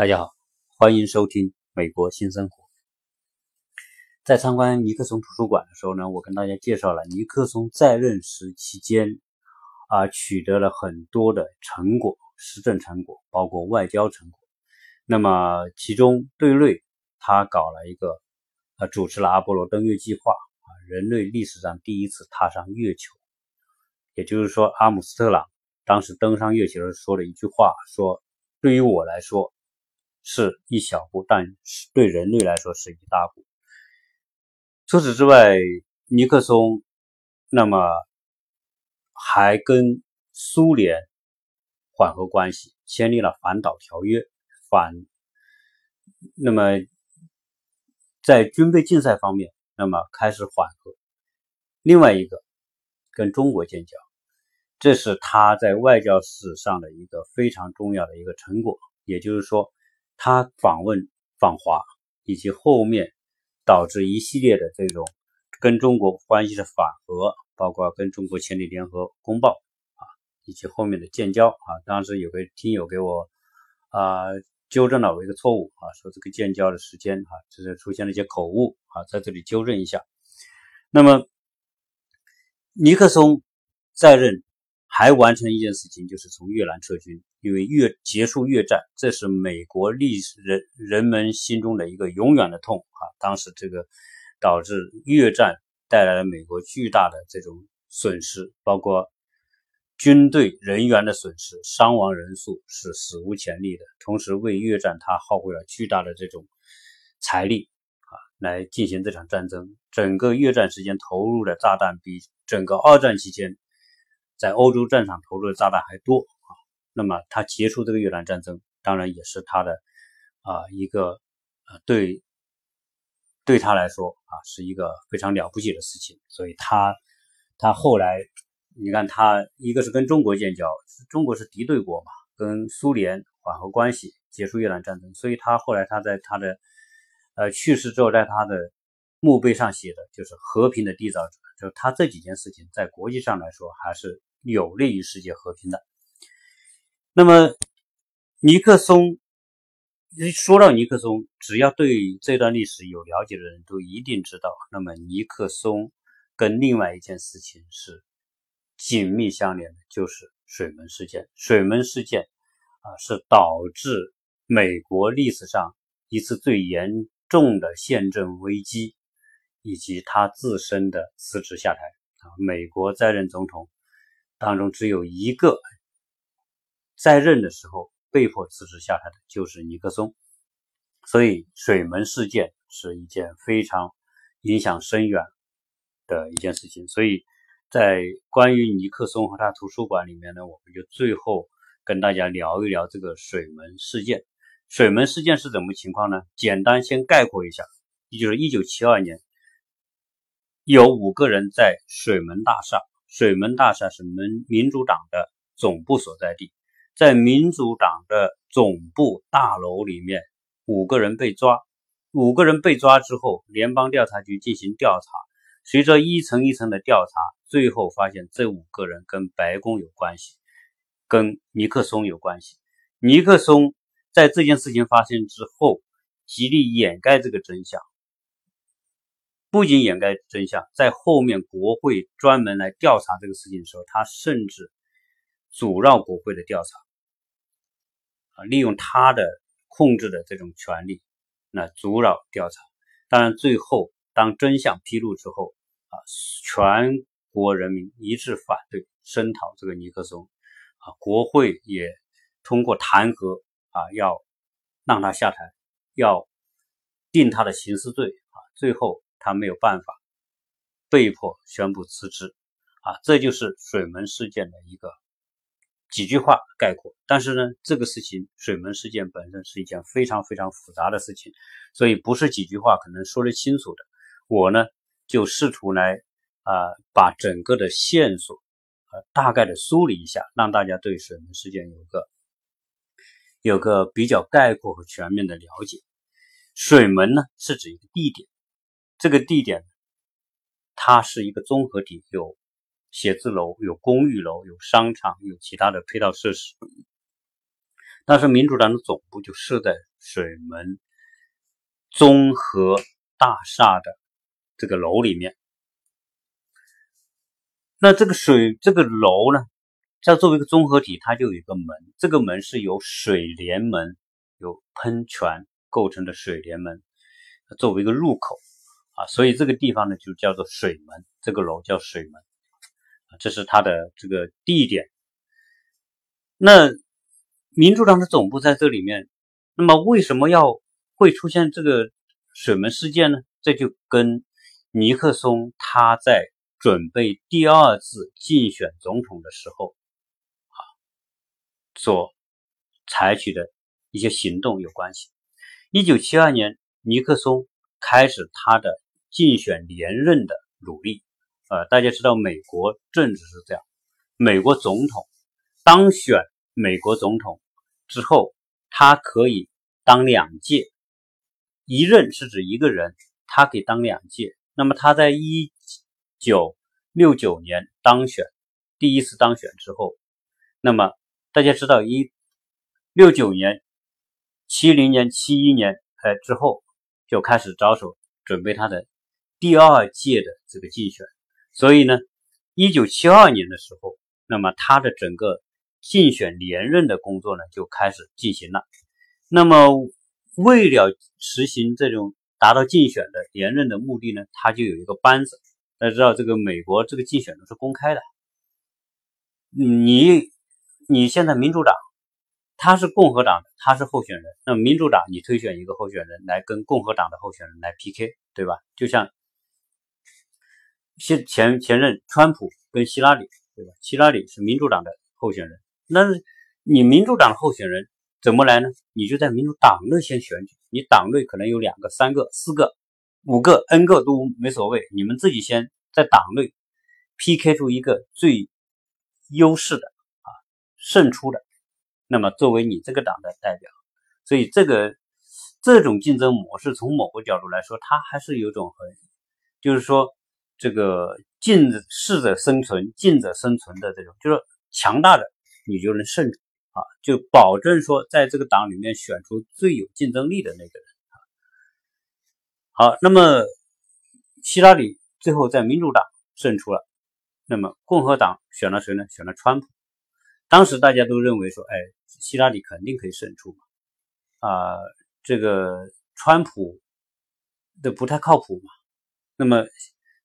大家好，欢迎收听《美国新生活》。在参观尼克松图书馆的时候呢，我跟大家介绍了尼克松在任时期间啊取得了很多的成果，施政成果，包括外交成果。那么其中对内，他搞了一个呃，主持了阿波罗登月计划啊，人类历史上第一次踏上月球。也就是说，阿姆斯特朗当时登上月球时说了一句话，说：“对于我来说。”是一小步，但是对人类来说是一大步。除此之外，尼克松那么还跟苏联缓和关系，签订了反导条约，反那么在军备竞赛方面，那么开始缓和。另外一个跟中国建交，这是他在外交史上的一个非常重要的一个成果，也就是说。他访问访华，以及后面导致一系列的这种跟中国关系的缓和，包括跟中国签订联合公报啊，以及后面的建交啊。当时有个听友给我啊纠正了我一个错误啊，说这个建交的时间啊，这是出现了一些口误啊，在这里纠正一下。那么尼克松在任。还完成一件事情，就是从越南撤军，因为越结束越战，这是美国历史人人们心中的一个永远的痛啊！当时这个导致越战带来了美国巨大的这种损失，包括军队人员的损失，伤亡人数是史无前例的。同时，为越战他耗费了巨大的这种财力啊，来进行这场战争。整个越战时间投入的炸弹比整个二战期间。在欧洲战场投入的炸弹还多啊，那么他结束这个越南战争，当然也是他的啊一个呃对对他来说啊是一个非常了不起的事情，所以他他后来你看他一个是跟中国建交，中国是敌对国嘛，跟苏联缓和关系，结束越南战争，所以他后来他在他的呃去世之后，在他的墓碑上写的就是和平的缔造者，就是他这几件事情在国际上来说还是。有利于世界和平的。那么，尼克松，说到尼克松，只要对这段历史有了解的人都一定知道。那么，尼克松跟另外一件事情是紧密相连的，就是水门事件。水门事件啊，是导致美国历史上一次最严重的宪政危机，以及他自身的辞职下台啊。美国在任总统。当中只有一个在任的时候被迫辞职下台的，就是尼克松。所以水门事件是一件非常影响深远的一件事情。所以在关于尼克松和他图书馆里面呢，我们就最后跟大家聊一聊这个水门事件。水门事件是怎么情况呢？简单先概括一下，也就是一九七二年，有五个人在水门大厦。水门大厦是民民主党的总部所在地，在民主党的总部大楼里面，五个人被抓。五个人被抓之后，联邦调查局进行调查。随着一层一层的调查，最后发现这五个人跟白宫有关系，跟尼克松有关系。尼克松在这件事情发生之后，极力掩盖这个真相。不仅掩盖真相，在后面国会专门来调查这个事情的时候，他甚至阻挠国会的调查，啊，利用他的控制的这种权利，那阻扰调查。当然，最后当真相披露之后，啊，全国人民一致反对声讨这个尼克松，啊，国会也通过弹劾，啊，要让他下台，要定他的刑事罪，啊，最后。他没有办法，被迫宣布辞职，啊，这就是水门事件的一个几句话概括。但是呢，这个事情水门事件本身是一件非常非常复杂的事情，所以不是几句话可能说得清楚的。我呢就试图来啊，把整个的线索呃大概的梳理一下，让大家对水门事件有个有个比较概括和全面的了解。水门呢是指一个地点。这个地点，它是一个综合体，有写字楼、有公寓楼、有商场、有其他的配套设施。但是民主党的总部就设在水门综合大厦的这个楼里面。那这个水这个楼呢，它作为一个综合体，它就有一个门，这个门是由水帘门、有喷泉构成的水帘门作为一个入口啊，所以这个地方呢就叫做水门，这个楼叫水门，这是它的这个地点。那民主党的总部在这里面，那么为什么要会出现这个水门事件呢？这就跟尼克松他在。准备第二次竞选总统的时候，啊，所采取的一些行动有关系。一九七二年，尼克松开始他的竞选连任的努力。呃，大家知道美国政治是这样：美国总统当选美国总统之后，他可以当两届，一任是指一个人，他可以当两届。那么他在一。九六九年当选，第一次当选之后，那么大家知道，一六九年、七零年、七一年，呃之后就开始着手准备他的第二届的这个竞选。所以呢，一九七二年的时候，那么他的整个竞选连任的工作呢就开始进行了。那么为了实行这种达到竞选的连任的目的呢，他就有一个班子。大家知道，这个美国这个竞选都是公开的。你你现在民主党他是共和党的，他是候选人。那么民主党你推选一个候选人来跟共和党的候选人来 PK，对吧？就像现前前任川普跟希拉里，对吧？希拉里是民主党的候选人，那你民主党的候选人怎么来呢？你就在民主党内先选举，你党内可能有两个、三个、四个。五个 N 个都没所谓，你们自己先在党内 PK 出一个最优势的啊胜出的，那么作为你这个党的代表，所以这个这种竞争模式从某个角度来说，它还是有种很，就是说这个竞适者生存，竞者生存的这种，就是强大的你就能胜啊，就保证说在这个党里面选出最有竞争力的那个人。好，那么希拉里最后在民主党胜出了，那么共和党选了谁呢？选了川普。当时大家都认为说，哎，希拉里肯定可以胜出嘛，啊，这个川普的不太靠谱嘛。那么，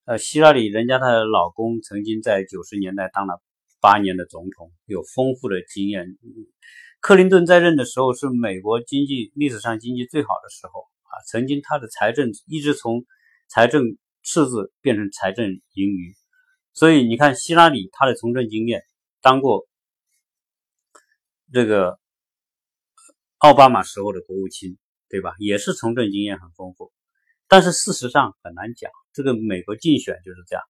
呃，希拉里人家她的老公曾经在九十年代当了八年的总统，有丰富的经验。克林顿在任的时候是美国经济历史上经济最好的时候啊。曾经他的财政一直从财政赤字变成财政盈余，所以你看希拉里他的从政经验，当过这个奥巴马时候的国务卿，对吧？也是从政经验很丰富。但是事实上很难讲，这个美国竞选就是这样，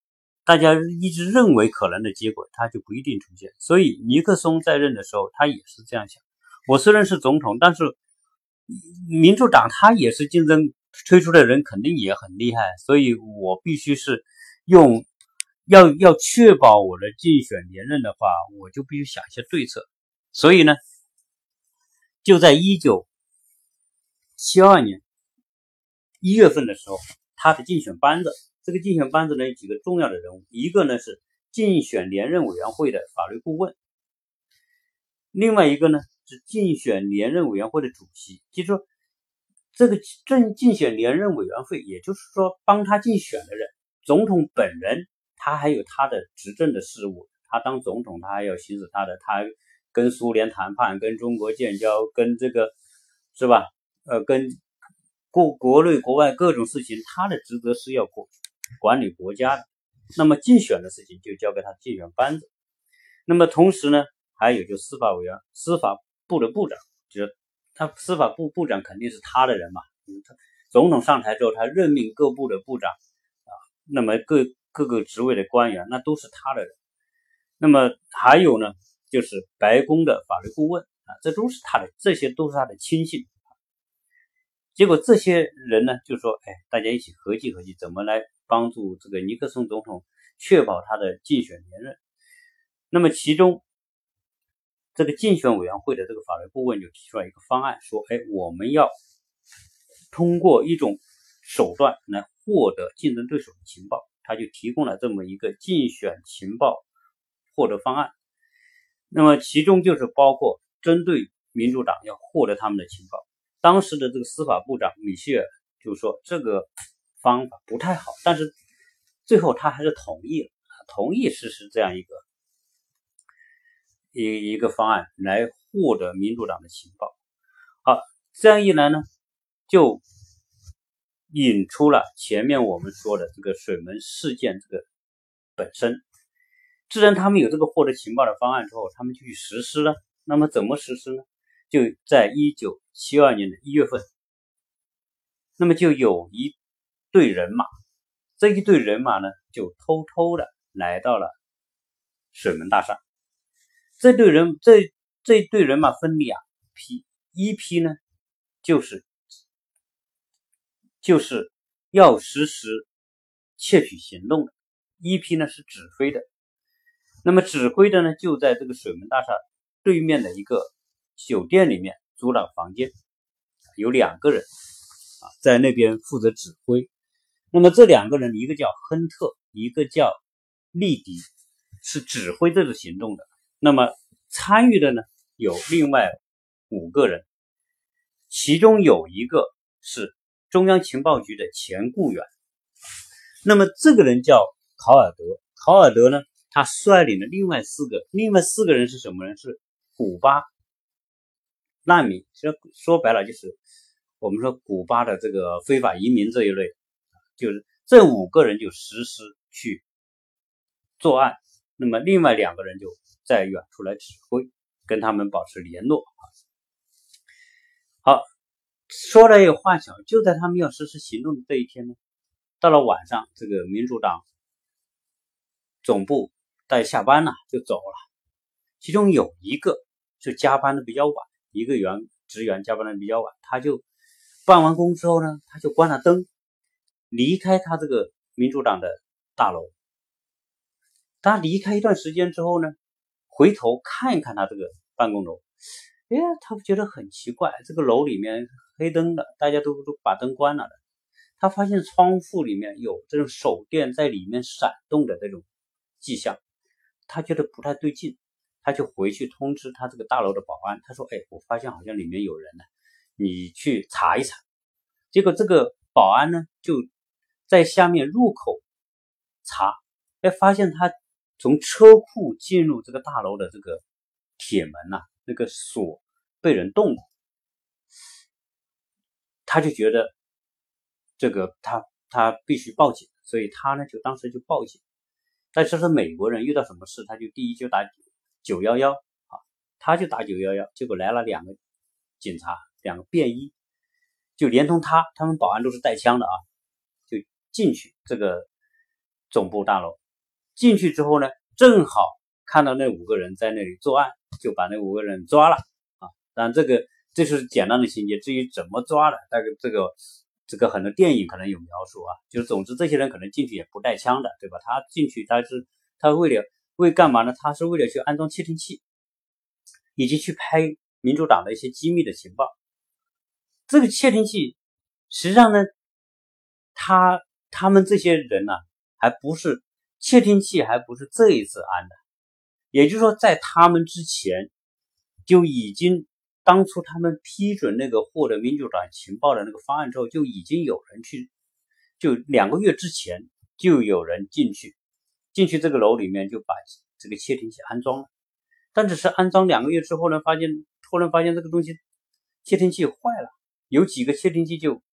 大家一直认为可能的结果，它就不一定出现。所以尼克松在任的时候，他也是这样想：我虽然是总统，但是。民主党他也是竞争推出的人，肯定也很厉害，所以我必须是用要要确保我的竞选连任的话，我就必须想一些对策。所以呢，就在一九七二年一月份的时候，他的竞选班子，这个竞选班子呢有几个重要的人物，一个呢是竞选连任委员会的法律顾问，另外一个呢。是竞选连任委员会的主席，就是说，这个政竞选连任委员会，也就是说，帮他竞选的人，总统本人，他还有他的执政的事务，他当总统，他还要行使他的，他还跟苏联谈判，跟中国建交，跟这个是吧？呃，跟国国内国外各种事情，他的职责是要管管理国家的。那么竞选的事情就交给他竞选班子。那么同时呢，还有就司法委员、司法。部的部长，就是他司法部部长肯定是他的人嘛。他总统上台之后，他任命各部的部长啊，那么各各个职位的官员，那都是他的人。那么还有呢，就是白宫的法律顾问啊，这都是他的，这些都是他的亲信。结果这些人呢，就说：“哎，大家一起合计合计，怎么来帮助这个尼克松总统确保他的竞选连任？”那么其中。这个竞选委员会的这个法律顾问就提出了一个方案，说：“哎，我们要通过一种手段来获得竞争对手的情报。”他就提供了这么一个竞选情报获得方案。那么其中就是包括针对民主党要获得他们的情报。当时的这个司法部长米歇尔就说这个方法不太好，但是最后他还是同意了，同意实施这样一个一一个方案来获得民主党的情报。好，这样一来呢，就引出了前面我们说的这个水门事件这个本身。自然，他们有这个获得情报的方案之后，他们就去实施了。那么怎么实施呢？就在一九七二年的一月份，那么就有一队人马，这一队人马呢，就偷偷的来到了水门大厦。这队人，这这队人马分两批，一批呢，就是就是要实施窃取行动的，一批呢是指挥的。那么指挥的呢，就在这个水门大厦对面的一个酒店里面租了房间，有两个人啊在那边负责指挥。那么这两个人，一个叫亨特，一个叫利迪，是指挥这个行动的。那么参与的呢有另外五个人，其中有一个是中央情报局的前雇员。那么这个人叫考尔德，考尔德呢？他率领的另外四个，另外四个人是什么人？是古巴难民，其实说白了就是我们说古巴的这个非法移民这一类，就是这五个人就实施去作案，那么另外两个人就在远处来指挥，跟他们保持联络。好，说来也话巧，就在他们要实施行动的这一天呢，到了晚上，这个民主党总部。待下班了就走了，其中有一个是加班的比较晚，一个员职员加班的比较晚，他就办完工之后呢，他就关了灯，离开他这个民主党的大楼。他离开一段时间之后呢，回头看一看他这个办公楼，哎，他觉得很奇怪，这个楼里面黑灯的，大家都都把灯关了的，他发现窗户里面有这种手电在里面闪动的这种迹象。他觉得不太对劲，他就回去通知他这个大楼的保安。他说：“哎，我发现好像里面有人呢，你去查一查。”结果这个保安呢，就在下面入口查，哎，发现他从车库进入这个大楼的这个铁门呐，那个锁被人动了。他就觉得这个他他必须报警，所以他呢就当时就报警。但是说美国人遇到什么事，他就第一就打九幺幺啊，他就打九幺幺，结果来了两个警察，两个便衣，就连同他，他们保安都是带枪的啊，就进去这个总部大楼。进去之后呢，正好看到那五个人在那里作案，就把那五个人抓了啊。当然这个这是简单的情节，至于怎么抓的，大概这个。这个很多电影可能有描述啊，就是总之这些人可能进去也不带枪的，对吧？他进去他是他为了为干嘛呢？他是为了去安装窃听器，以及去拍民主党的一些机密的情报。这个窃听器实际上呢，他他们这些人呢，还不是窃听器，还不是这一次安的，也就是说，在他们之前就已经。当初他们批准那个获得民主党情报的那个方案之后，就已经有人去，就两个月之前就有人进去，进去这个楼里面就把这个窃听器安装了。但只是安装两个月之后呢，发现突然发现这个东西窃听器坏了，有几个窃听器就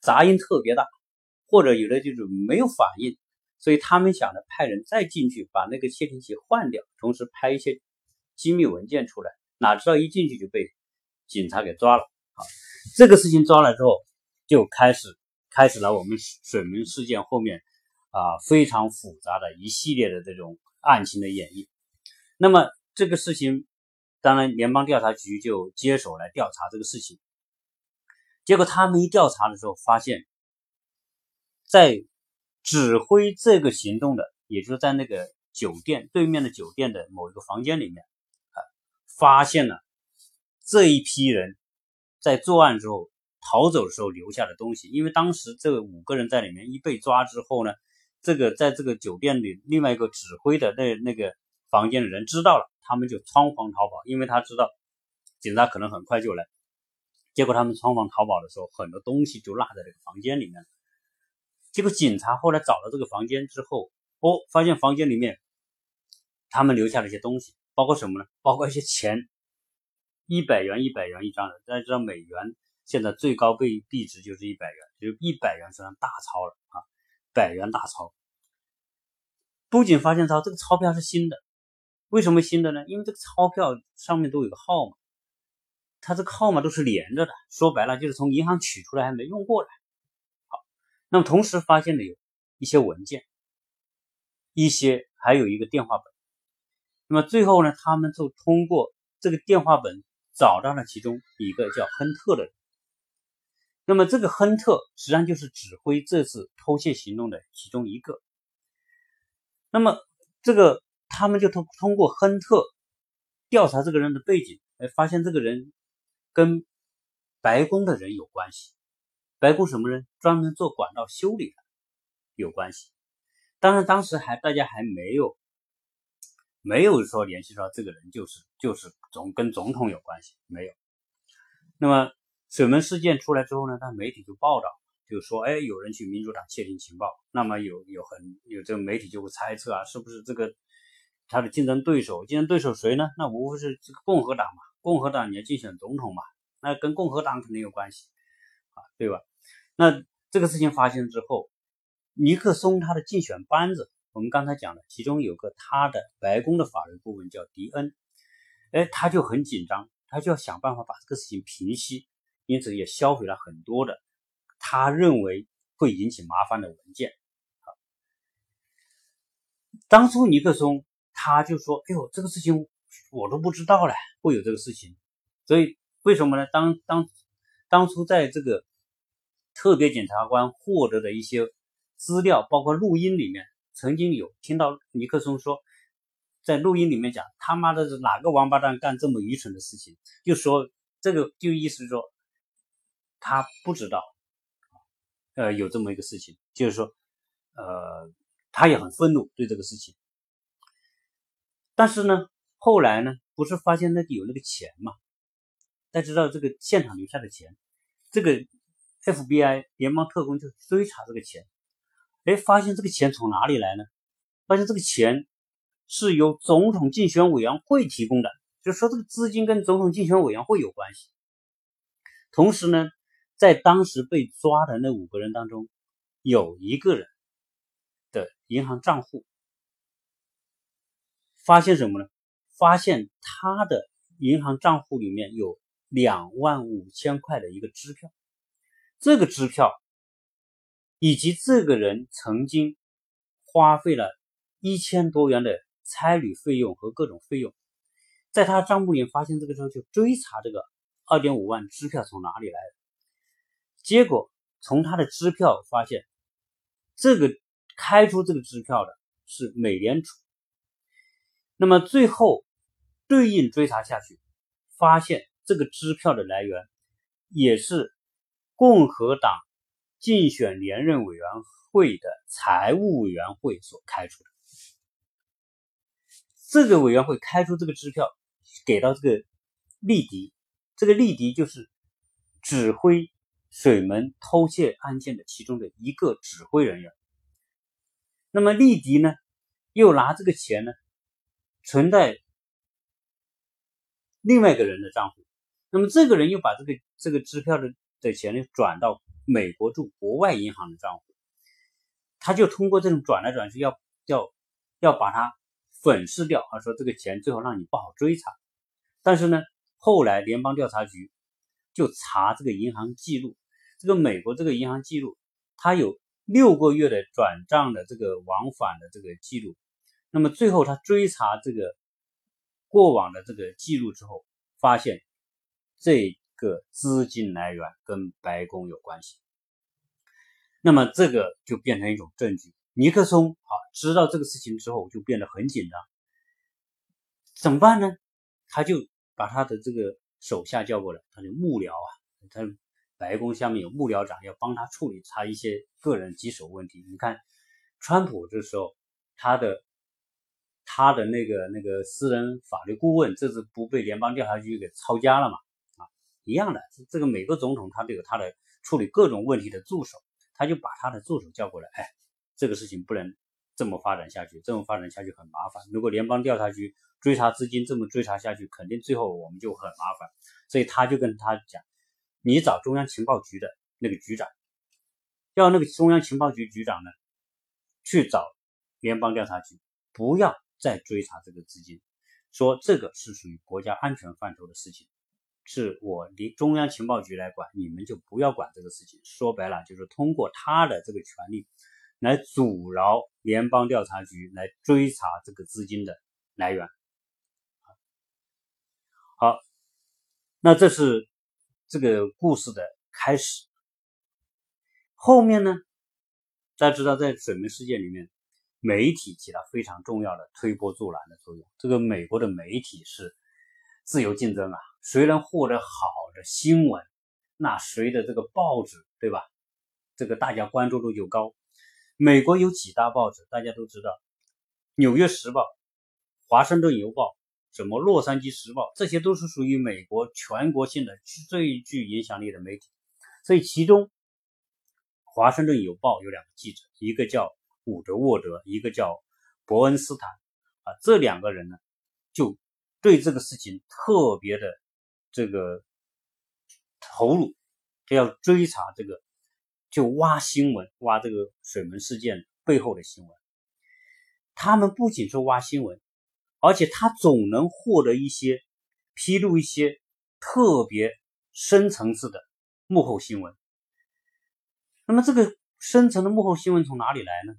杂音特别大，或者有的就是没有反应，所以他们想着派人再进去把那个窃听器换掉，同时拍一些机密文件出来。哪知道一进去就被警察给抓了。好，这个事情抓了之后，就开始开始了我们水门事件后面啊非常复杂的一系列的这种案情的演绎。那么这个事情，当然联邦调查局就接手来调查这个事情。结果他们一调查的时候，发现，在指挥这个行动的，也就是在那个酒店对面的酒店的某一个房间里面。发现了这一批人在作案之后逃走的时候留下的东西。因为当时这五个人在里面一被抓之后呢，这个在这个酒店里另外一个指挥的那那个房间的人知道了，他们就仓皇逃跑，因为他知道警察可能很快就来。结果他们仓皇逃跑的时候，很多东西就落在这个房间里面。结果警察后来找到这个房间之后，哦，发现房间里面他们留下了一些东西，包括什么呢？包括一些钱，一百元、一百元一张的。大家知道美元现在最高币币值就是一百元，就一百元算大钞了啊，百元大钞。不仅发现钞，这个钞票是新的。为什么新的呢？因为这个钞票上面都有个号码。它这个号码都是连着的，说白了就是从银行取出来还没用过的。好，那么同时发现的有一些文件，一些还有一个电话本。那么最后呢，他们就通过这个电话本找到了其中一个叫亨特的人。那么这个亨特实际上就是指挥这次偷窃行动的其中一个。那么这个他们就通通过亨特调查这个人的背景，哎，发现这个人。跟白宫的人有关系，白宫什么人？专门做管道修理的有关系。当然，当时还大家还没有没有说联系到这个人就是就是总跟总统有关系没有。那么水门事件出来之后呢，他媒体就报道，就说哎，有人去民主党窃听情报。那么有有很有这个媒体就会猜测啊，是不是这个他的竞争对手？竞争对手谁呢？那无非是这个共和党嘛。共和党你要竞选总统嘛，那跟共和党肯定有关系啊，对吧？那这个事情发生之后，尼克松他的竞选班子，我们刚才讲的，其中有个他的白宫的法律顾问叫迪恩，哎，他就很紧张，他就要想办法把这个事情平息，因此也销毁了很多的他认为会引起麻烦的文件。啊，当初尼克松他就说：“哎呦，这个事情。”我都不知道嘞，会有这个事情，所以为什么呢？当当当初在这个特别检察官获得的一些资料，包括录音里面，曾经有听到尼克松说，在录音里面讲他妈的是哪个王八蛋干这么愚蠢的事情，就说这个就意思说他不知道，呃，有这么一个事情，就是说，呃，他也很愤怒对这个事情，但是呢。后来呢，不是发现那里有那个钱嘛？大家知道这个现场留下的钱，这个 FBI 联邦特工就追查这个钱，哎，发现这个钱从哪里来呢？发现这个钱是由总统竞选委员会提供的，就说这个资金跟总统竞选委员会有关系。同时呢，在当时被抓的那五个人当中，有一个人的银行账户发现什么呢？发现他的银行账户里面有两万五千块的一个支票，这个支票以及这个人曾经花费了一千多元的差旅费用和各种费用，在他账目里发现这个之后，就追查这个二点五万支票从哪里来，结果从他的支票发现，这个开出这个支票的是美联储，那么最后。对应追查下去，发现这个支票的来源也是共和党竞选连任委员会的财务委员会所开出的。这个委员会开出这个支票给到这个利迪，这个利迪就是指挥水门偷窃案件的其中的一个指挥人员。那么利迪呢，又拿这个钱呢存在。另外一个人的账户，那么这个人又把这个这个支票的的钱呢转到美国驻国外银行的账户，他就通过这种转来转去，要要要把它粉饰掉，他说这个钱最后让你不好追查。但是呢，后来联邦调查局就查这个银行记录，这个美国这个银行记录，他有六个月的转账的这个往返的这个记录，那么最后他追查这个。过往的这个记录之后，发现这个资金来源跟白宫有关系，那么这个就变成一种证据。尼克松啊知道这个事情之后就变得很紧张，怎么办呢？他就把他的这个手下叫过来，他的幕僚啊，他白宫下面有幕僚长要帮他处理他一些个人棘手问题。你看，川普这时候他的他的那个那个私人法律顾问，这次不被联邦调查局给抄家了嘛？一样的，这个每个总统他都有他的处理各种问题的助手，他就把他的助手叫过来，哎，这个事情不能。这么发展下去，这么发展下去很麻烦。如果联邦调查局追查资金这么追查下去，肯定最后我们就很麻烦。所以他就跟他讲：“你找中央情报局的那个局长，要那个中央情报局局长呢，去找联邦调查局，不要再追查这个资金，说这个是属于国家安全范畴的事情，是我离中央情报局来管，你们就不要管这个事情。说白了，就是通过他的这个权利。”来阻挠联邦调查局来追查这个资金的来源。好，那这是这个故事的开始。后面呢，大家知道，在水门事件里面，媒体起到非常重要的推波助澜的作用。这个美国的媒体是自由竞争啊，谁能获得好的新闻，那谁的这个报纸，对吧？这个大家关注度就高。美国有几大报纸，大家都知道，《纽约时报》《华盛顿邮报》什么《洛杉矶时报》，这些都是属于美国全国性的最具影响力的媒体。所以，其中《华盛顿邮报》有两个记者，一个叫伍德沃德，一个叫伯恩斯坦。啊，这两个人呢，就对这个事情特别的这个投入，要追查这个。就挖新闻，挖这个水门事件背后的新闻。他们不仅是挖新闻，而且他总能获得一些披露一些特别深层次的幕后新闻。那么这个深层的幕后新闻从哪里来呢？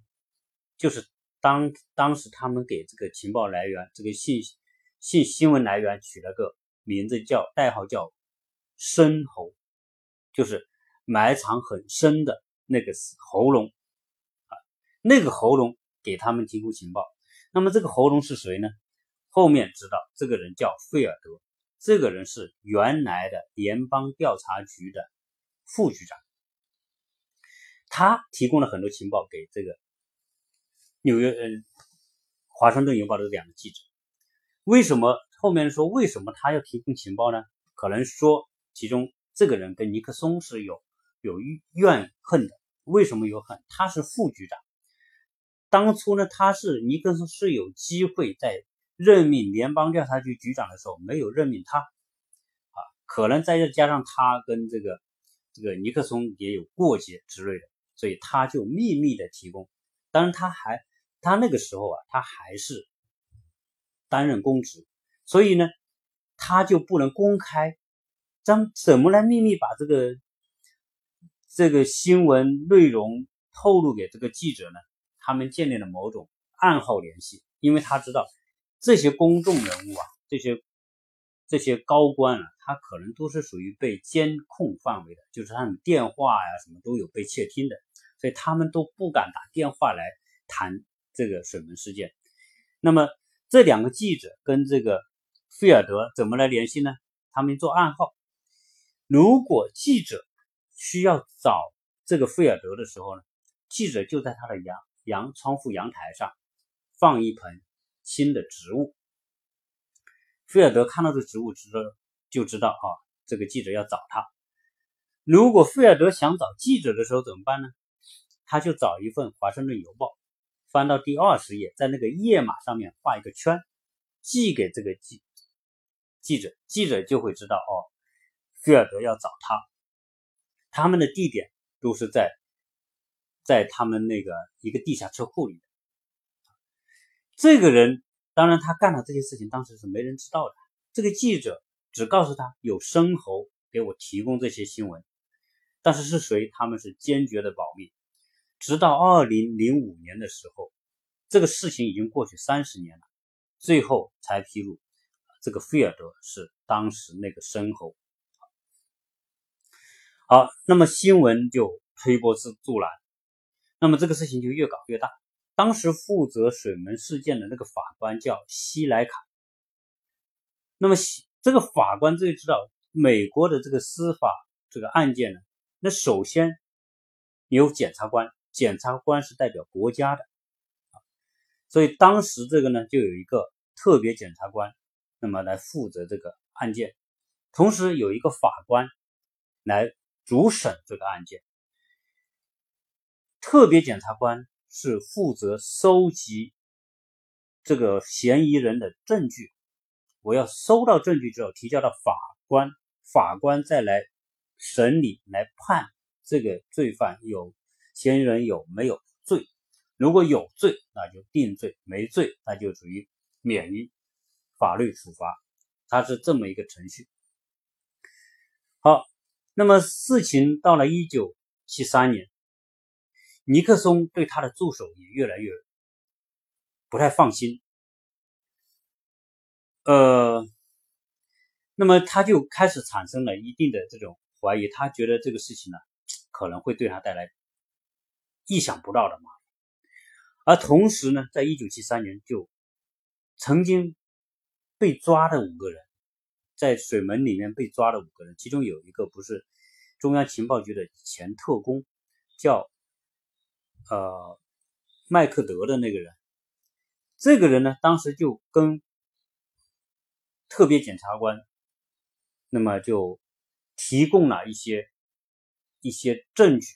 就是当当时他们给这个情报来源、这个信信新闻来源取了个名字，叫代号叫“深喉”，就是。埋藏很深的那个喉咙啊，那个喉咙给他们提供情报。那么这个喉咙是谁呢？后面知道这个人叫费尔德，这个人是原来的联邦调查局的副局长，他提供了很多情报给这个纽约嗯华盛顿邮报的两个记者。为什么后面说为什么他要提供情报呢？可能说其中这个人跟尼克松是有。有怨恨的，为什么有恨？他是副局长，当初呢，他是尼克松是有机会在任命联邦调查局局长的时候没有任命他，啊，可能再加上他跟这个这个尼克松也有过节之类的，所以他就秘密的提供。当然，他还他那个时候啊，他还是担任公职，所以呢，他就不能公开，怎怎么来秘密把这个？这个新闻内容透露给这个记者呢，他们建立了某种暗号联系，因为他知道这些公众人物啊，这些这些高官啊，他可能都是属于被监控范围的，就是他们电话呀什么都有被窃听的，所以他们都不敢打电话来谈这个水门事件。那么这两个记者跟这个菲尔德怎么来联系呢？他们做暗号，如果记者。需要找这个菲尔德的时候呢，记者就在他的阳阳窗户阳台上放一盆新的植物。菲尔德看到这植物之后就知道啊，这个记者要找他。如果菲尔德想找记者的时候怎么办呢？他就找一份《华盛顿邮报》，翻到第二十页，在那个页码上面画一个圈，寄给这个记记者，记者就会知道哦，菲尔德要找他。他们的地点都是在，在他们那个一个地下车库里。这个人当然他干了这些事情，当时是没人知道的。这个记者只告诉他有申猴给我提供这些新闻，但是是谁，他们是坚决的保密。直到二零零五年的时候，这个事情已经过去三十年了，最后才披露，这个菲尔德是当时那个申猴。好，那么新闻就推波助助澜，那么这个事情就越搞越大。当时负责水门事件的那个法官叫西莱卡，那么这个法官就知道美国的这个司法这个案件呢，那首先有检察官，检察官是代表国家的所以当时这个呢就有一个特别检察官，那么来负责这个案件，同时有一个法官来主审这个案件。特别检察官是负责收集这个嫌疑人的证据，我要收到证据之后提交到法官，法官再来审理来判这个罪犯有嫌疑人有没有罪，如果有罪那就定罪，没罪那就属于免于法律处罚，它是这么一个程序。好，那么事情到了一九七三年。尼克松对他的助手也越来越不太放心，呃，那么他就开始产生了一定的这种怀疑，他觉得这个事情呢可能会对他带来意想不到的麻烦。而同时呢，在一九七三年就曾经被抓的五个人，在水门里面被抓的五个人，其中有一个不是中央情报局的前特工，叫。呃，麦克德的那个人，这个人呢，当时就跟特别检察官，那么就提供了一些一些证据。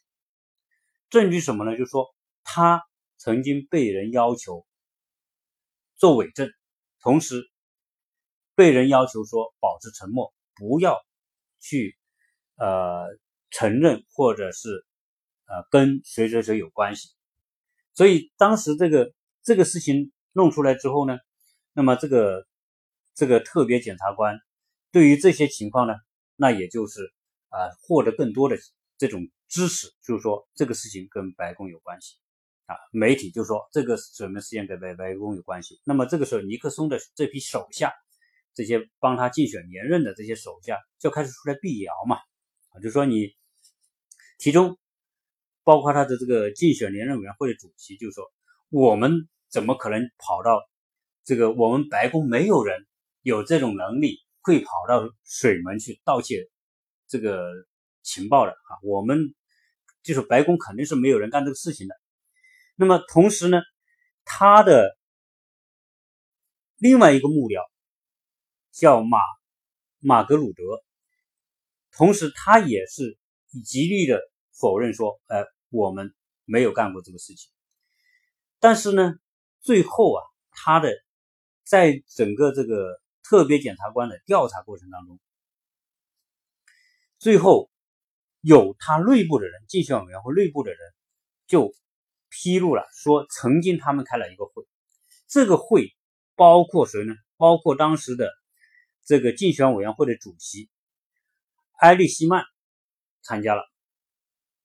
证据什么呢？就说他曾经被人要求做伪证，同时被人要求说保持沉默，不要去呃承认或者是。呃，跟谁谁谁有关系，所以当时这个这个事情弄出来之后呢，那么这个这个特别检察官对于这些情况呢，那也就是啊获得更多的这种支持，就是说这个事情跟白宫有关系啊，媒体就说这个什么事件跟白白宫有关系，那么这个时候尼克松的这批手下，这些帮他竞选连任的这些手下就开始出来辟谣嘛，啊，就说你其中。包括他的这个竞选连任委员会的主席就说：“我们怎么可能跑到这个我们白宫没有人有这种能力，会跑到水门去盗窃这个情报的啊？我们就是白宫肯定是没有人干这个事情的。那么同时呢，他的另外一个幕僚叫马马格鲁德，同时他也是极力的否认说，呃。”我们没有干过这个事情，但是呢，最后啊，他的在整个这个特别检察官的调查过程当中，最后有他内部的人，竞选委员会内部的人就披露了，说曾经他们开了一个会，这个会包括谁呢？包括当时的这个竞选委员会的主席埃利希曼参加了，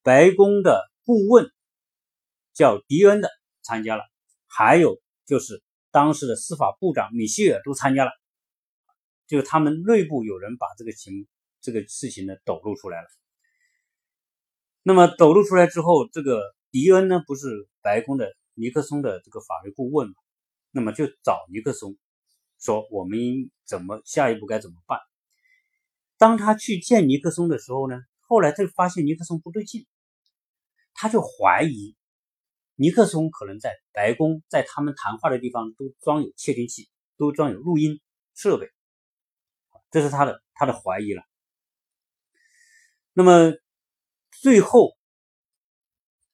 白宫的。顾问叫迪恩的参加了，还有就是当时的司法部长米歇尔都参加了，就是他们内部有人把这个情这个事情呢抖露出来了。那么抖露出来之后，这个迪恩呢不是白宫的尼克松的这个法律顾问嘛？那么就找尼克松说我们怎么下一步该怎么办？当他去见尼克松的时候呢，后来他就发现尼克松不对劲。他就怀疑尼克松可能在白宫，在他们谈话的地方都装有窃听器，都装有录音设备，这是他的他的怀疑了。那么最后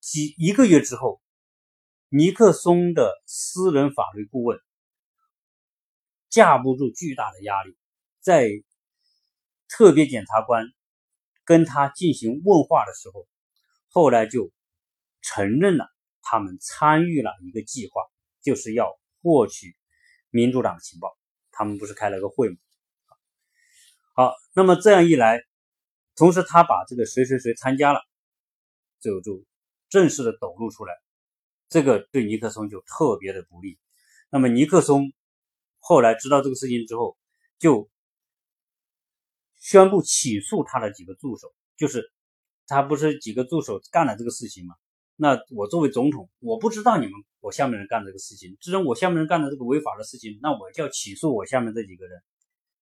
几一个月之后，尼克松的私人法律顾问架不住巨大的压力，在特别检察官跟他进行问话的时候。后来就承认了，他们参与了一个计划，就是要获取民主党情报。他们不是开了个会吗？好，那么这样一来，同时他把这个谁谁谁参加了，就就正式的抖露出来，这个对尼克松就特别的不利。那么尼克松后来知道这个事情之后，就宣布起诉他的几个助手，就是。他不是几个助手干了这个事情吗？那我作为总统，我不知道你们我下面人干这个事情。既然我下面人干的这个违法的事情，那我就要起诉我下面这几个人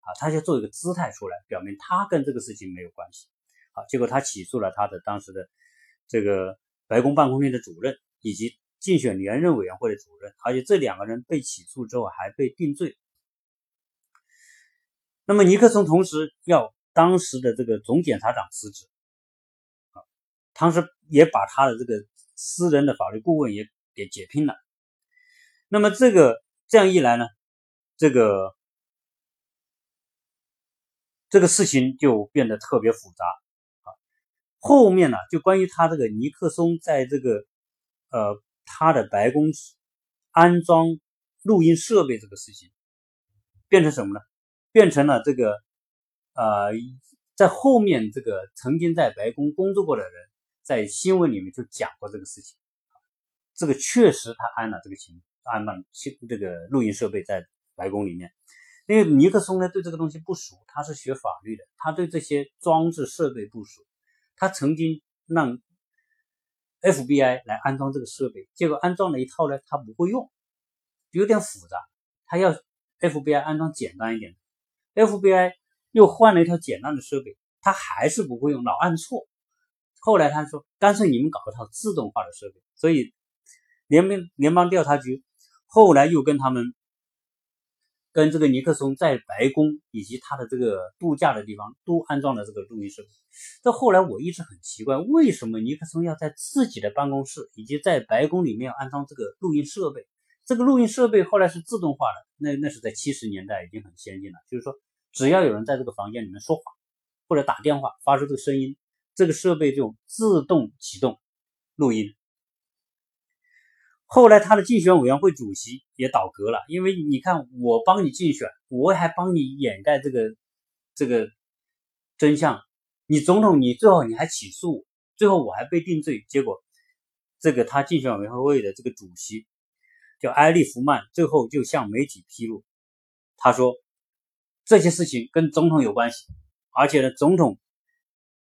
啊，他就做一个姿态出来，表明他跟这个事情没有关系。好，结果他起诉了他的当时的这个白宫办公厅的主任以及竞选连任委员会的主任，而且这两个人被起诉之后还被定罪。那么尼克松同时要当时的这个总检察长辞职，啊，当时也把他的这个私人的法律顾问也给解聘了。那么这个这样一来呢，这个这个事情就变得特别复杂啊。后面呢，就关于他这个尼克松在这个呃他的白宫安装录音设备这个事情，变成什么呢？变成了这个，呃，在后面这个曾经在白宫工作过的人，在新闻里面就讲过这个事情。这个确实他安了这个情，安了这个录音设备在白宫里面。因为尼克松呢对这个东西不熟，他是学法律的，他对这些装置设备不熟。他曾经让 FBI 来安装这个设备，结果安装了一套呢，他不会用，有点复杂，他要 FBI 安装简单一点。FBI 又换了一套简单的设备，他还是不会用，老按错。后来他说：“干脆你们搞一套自动化的设备。”所以联邦联邦调查局后来又跟他们，跟这个尼克松在白宫以及他的这个度假的地方都安装了这个录音设备。到后来我一直很奇怪，为什么尼克松要在自己的办公室以及在白宫里面安装这个录音设备？这个录音设备后来是自动化的，那那是在七十年代已经很先进了，就是说。只要有人在这个房间里面说话，或者打电话发出这个声音，这个设备就自动启动录音。后来他的竞选委员会主席也倒戈了，因为你看我帮你竞选，我还帮你掩盖这个这个真相。你总统你最后你还起诉，最后我还被定罪。结果这个他竞选委员会的这个主席叫埃利弗曼，最后就向媒体披露，他说。这些事情跟总统有关系，而且呢，总统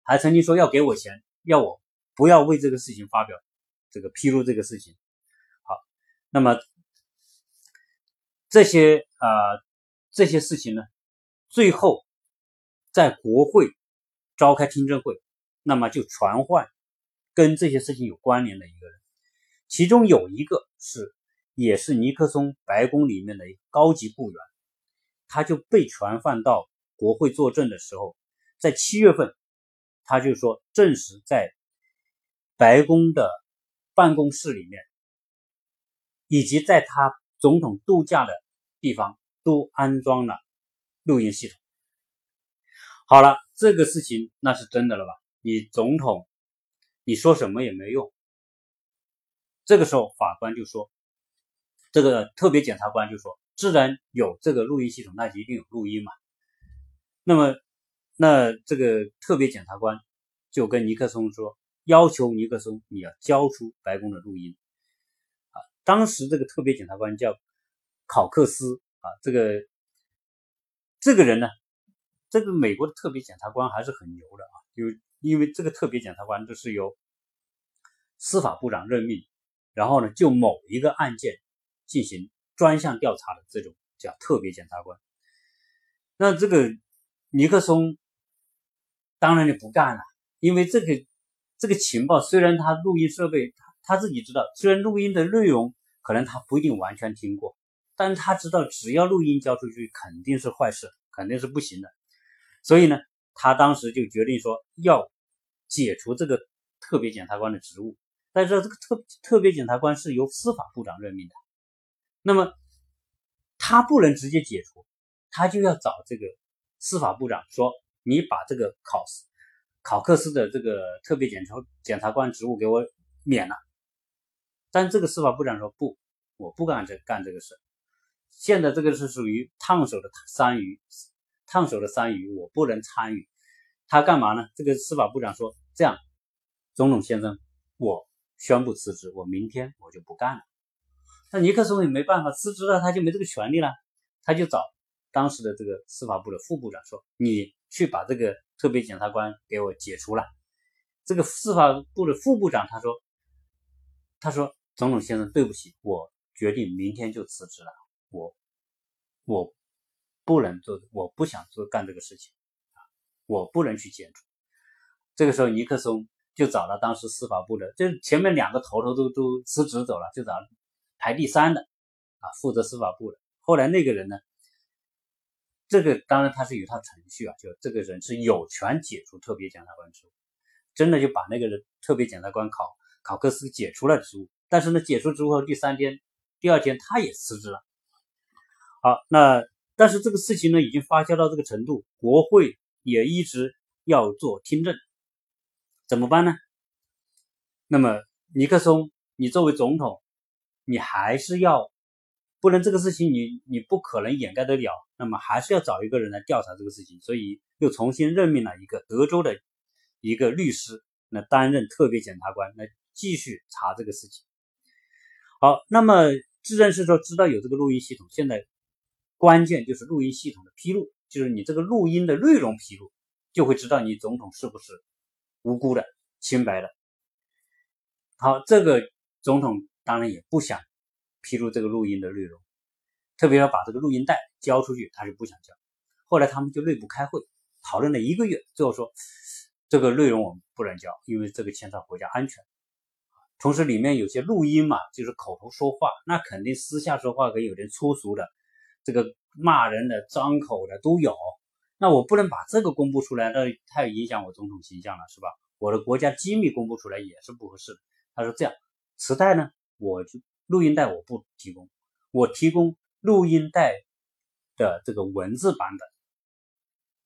还曾经说要给我钱，要我不要为这个事情发表这个披露这个事情。那么这些啊这些事情呢，最后在国会召开听证会，那么就传唤跟这些事情有关联的一个人，其中有一个是也是尼克松白宫里面的高级雇员。他就被传唤到国会作证的时候，在七月份，他就说证实在白宫的办公室里面，以及在他总统度假的地方都安装了录音系统。好了，这个事情那是真的了吧？你总统你说什么也没用。这个时候法官就说，这个特别检察官就说。既然有这个录音系统，那就一定有录音嘛。那么，那这个特别检察官就跟尼克松说，要求尼克松你要交出白宫的录音。当时这个特别检察官叫考克斯啊，这个这个人呢，这个美国的特别检察官还是很牛的啊，就因为这个特别检察官都是由司法部长任命，然后呢，就某一个案件进行。专项调查的这种叫特别检察官，那这个尼克松当然就不干了，因为这个这个情报虽然他录音设备他他自己知道，虽然录音的内容可能他不一定完全听过，但他知道只要录音交出去肯定是坏事，肯定是不行的，所以呢，他当时就决定说要解除这个特别检察官的职务，但是这个特特别检察官是由司法部长任命的。那么他不能直接解除，他就要找这个司法部长说：“你把这个考斯考克斯的这个特别检察检察官职务给我免了。”但这个司法部长说：“不，我不干这干这个事。现在这个是属于烫手的山芋，烫手的山芋，我不能参与。他干嘛呢？这个司法部长说：‘这样，总统先生，我宣布辞职，我明天我就不干了。’”那尼克松也没办法辞职了，他就没这个权利了，他就找当时的这个司法部的副部长说：“你去把这个特别检察官给我解除了。”这个司法部的副部长他说：“他说总统先生，对不起，我决定明天就辞职了。我我不能做，我不想做干这个事情，我不能去检处。这个时候，尼克松就找了当时司法部的，就前面两个头头都都辞职走了，就找排第三的啊，负责司法部的。后来那个人呢，这个当然他是有套程序啊，就这个人是有权解除特别检察官职务，真的就把那个人特别检察官考考克斯解除了职务。但是呢，解除职务后第三天、第二天他也辞职了。好，那但是这个事情呢，已经发酵到这个程度，国会也一直要做听证，怎么办呢？那么尼克松，你作为总统，你还是要不能这个事情你你不可能掩盖得了，那么还是要找一个人来调查这个事情，所以又重新任命了一个德州的一个律师，那担任特别检察官来继续查这个事情。好，那么自认是说知道有这个录音系统，现在关键就是录音系统的披露，就是你这个录音的内容披露，就会知道你总统是不是无辜的、清白的。好，这个总统当然也不想披露这个录音的内容，特别要把这个录音带交出去，他是不想交。后来他们就内部开会讨论了一个月，最后说这个内容我们不能交，因为这个牵涉国家安全。同时，里面有些录音嘛，就是口头说话，那肯定私下说话可以有点粗俗的，这个骂人的、张口的都有。那我不能把这个公布出来，那太影响我总统形象了，是吧？我的国家机密公布出来也是不合适。他说这样，磁带呢，我就录音带我不提供，我提供录音带的这个文字版本，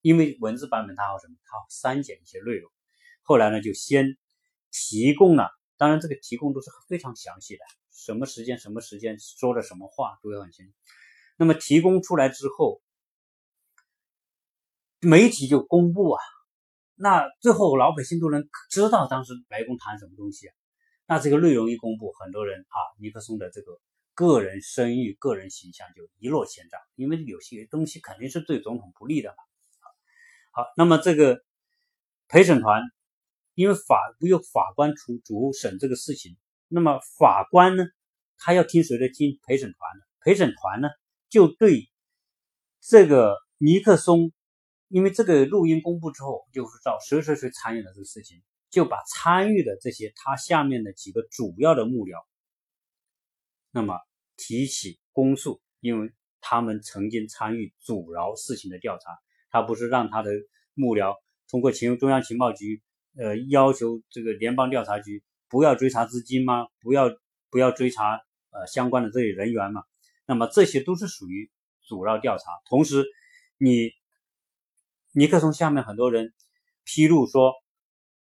因为文字版本它好什么？它好删减一些内容。后来呢，就先提供了。当然，这个提供都是非常详细的，什么时间、什么时间说了什么话都会很清楚。那么提供出来之后，媒体就公布啊，那最后老百姓都能知道当时白宫谈什么东西啊。那这个内容一公布，很多人啊，尼克松的这个个人声誉、个人形象就一落千丈，因为有些东西肯定是对总统不利的嘛。好，那么这个陪审团。因为法不由法官主主审这个事情，那么法官呢，他要听谁的？听陪审团的。陪审团呢，就对这个尼克松，因为这个录音公布之后，就知道谁谁谁参与了这个事情，就把参与的这些他下面的几个主要的幕僚，那么提起公诉，因为他们曾经参与阻挠事情的调查。他不是让他的幕僚通过情中央情报局。呃，要求这个联邦调查局不要追查资金吗？不要不要追查呃相关的这些人员嘛？那么这些都是属于阻扰调查。同时，你尼克松下面很多人披露说，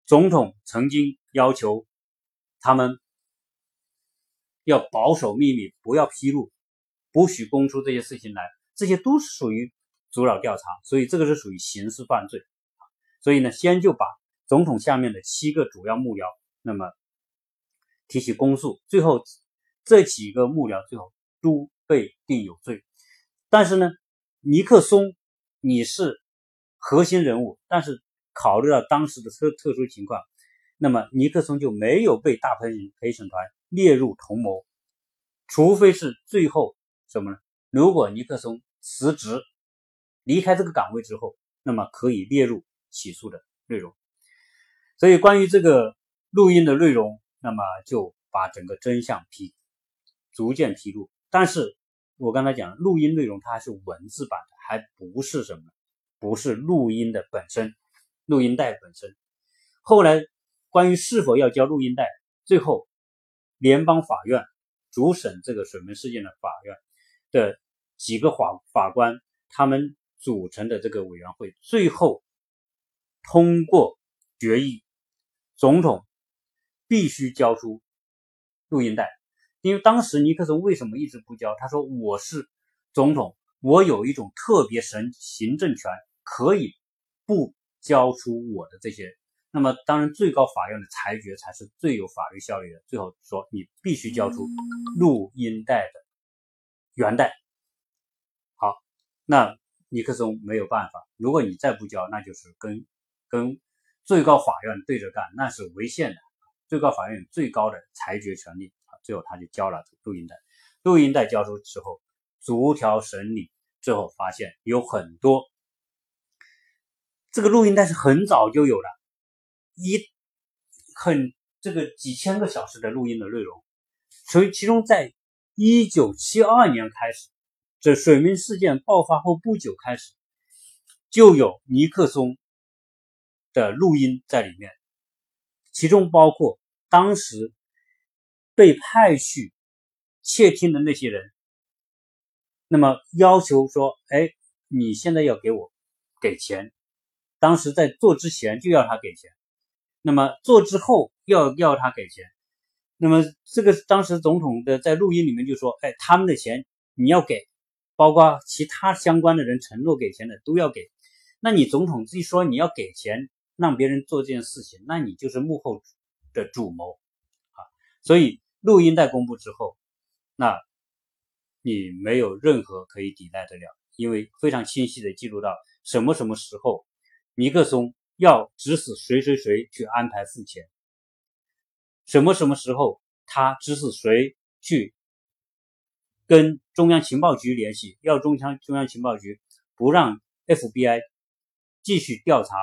总统曾经要求他们要保守秘密，不要披露，不许供出这些事情来，这些都是属于阻扰调查，所以这个是属于刑事犯罪。所以呢，先就把。总统下面的七个主要幕僚，那么提起公诉，最后这几个幕僚最后都被定有罪。但是呢，尼克松你是核心人物，但是考虑到当时的特特殊情况，那么尼克松就没有被大陪陪审团列入同谋，除非是最后什么呢？如果尼克松辞职离开这个岗位之后，那么可以列入起诉的内容。所以，关于这个录音的内容，那么就把整个真相披逐渐披露。但是我刚才讲，录音内容它是文字版的，还不是什么，不是录音的本身，录音带本身。后来关于是否要交录音带，最后联邦法院主审这个水门事件的法院的几个法法官，他们组成的这个委员会，最后通过决议。总统必须交出录音带，因为当时尼克松为什么一直不交？他说：“我是总统，我有一种特别神行政权，可以不交出我的这些。”那么，当然最高法院的裁决才是最有法律效力的。最后说，你必须交出录音带的原带。好，那尼克松没有办法。如果你再不交，那就是跟跟。最高法院对着干，那是违宪的。最高法院最高的裁决权利，最后他就交了录音带。录音带交出之后，逐条审理，最后发现有很多这个录音带是很早就有的，一很这个几千个小时的录音的内容，所以其中在一九七二年开始，这水门事件爆发后不久开始，就有尼克松的录音在里面，其中包括当时被派去窃听的那些人。那么要求说，哎，你现在要给我给钱。当时在做之前就要他给钱，那么做之后要要他给钱。那么这个当时总统的在录音里面就说，哎，他们的钱你要给，包括其他相关的人承诺给钱的都要给。那你总统自己说你要给钱让别人做这件事情，那你就是幕后的主谋啊。所以录音带公布之后，那。你没有任何可以抵赖得了，因为非常清晰的记录到什么什么时候尼克松要指使谁谁谁去安排付钱，什么什么时候他指使谁去跟中央情报局联系，要中央中央情报局不让 FBI 继续调查